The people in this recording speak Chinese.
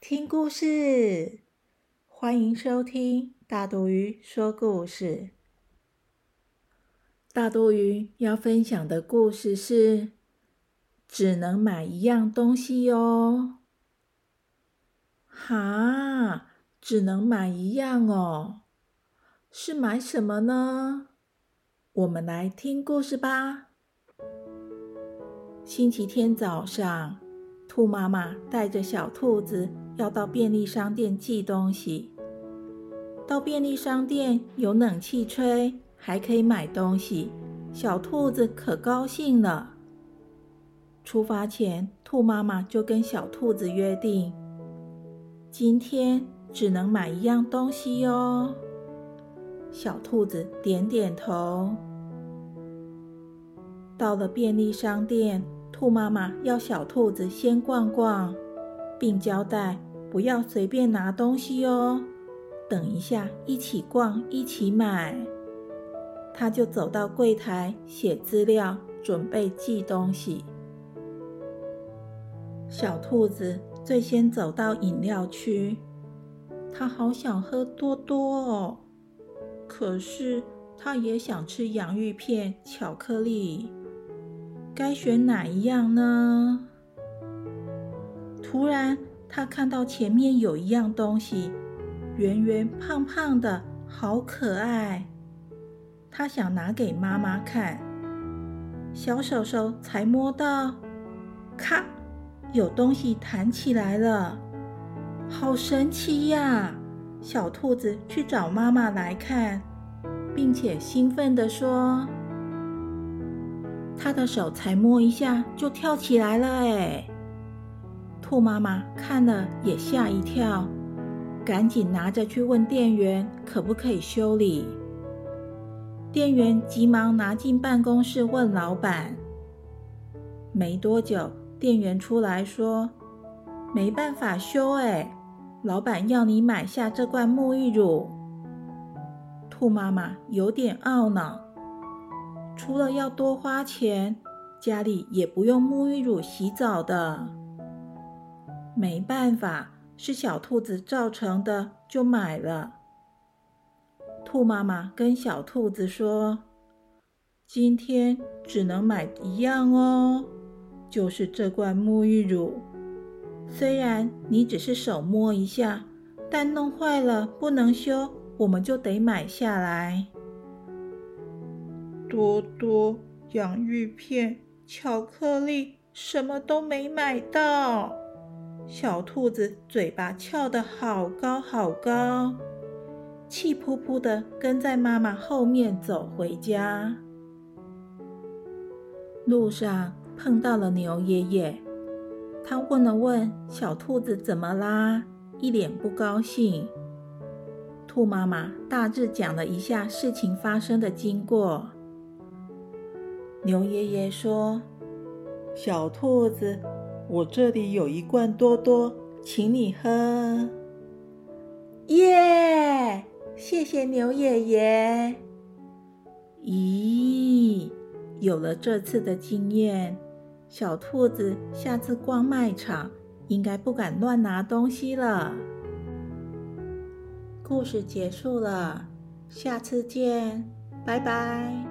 听故事！欢迎收听大肚鱼说故事。大肚鱼要分享的故事是：只能买一样东西哦。哈，只能买一样哦，是买什么呢？我们来听故事吧。星期天早上。兔妈妈带着小兔子要到便利商店寄东西。到便利商店有冷气吹，还可以买东西，小兔子可高兴了。出发前，兔妈妈就跟小兔子约定：今天只能买一样东西哟。小兔子点点头。到了便利商店。兔妈妈要小兔子先逛逛，并交代不要随便拿东西哦。等一下一起逛，一起买。他就走到柜台写资料，准备寄东西。小兔子最先走到饮料区，它好想喝多多哦，可是它也想吃洋芋片、巧克力。该选哪一样呢？突然，他看到前面有一样东西，圆圆胖胖的，好可爱。他想拿给妈妈看，小手手才摸到，咔，有东西弹起来了，好神奇呀！小兔子去找妈妈来看，并且兴奋地说。他的手才摸一下就跳起来了，哎！兔妈妈看了也吓一跳，赶紧拿着去问店员可不可以修理。店员急忙拿进办公室问老板。没多久，店员出来说：“没办法修，哎，老板要你买下这罐沐浴乳。”兔妈妈有点懊恼。除了要多花钱，家里也不用沐浴乳洗澡的。没办法，是小兔子造成的，就买了。兔妈妈跟小兔子说：“今天只能买一样哦，就是这罐沐浴乳。虽然你只是手摸一下，但弄坏了不能修，我们就得买下来。”多多洋芋片、巧克力，什么都没买到。小兔子嘴巴翘得好高好高，气扑扑的跟在妈妈后面走回家。路上碰到了牛爷爷，他问了问小兔子怎么啦，一脸不高兴。兔妈妈大致讲了一下事情发生的经过。牛爷爷说：“小兔子，我这里有一罐多多，请你喝。”耶！谢谢牛爷爷。咦，有了这次的经验，小兔子下次逛卖场应该不敢乱拿东西了。故事结束了，下次见，拜拜。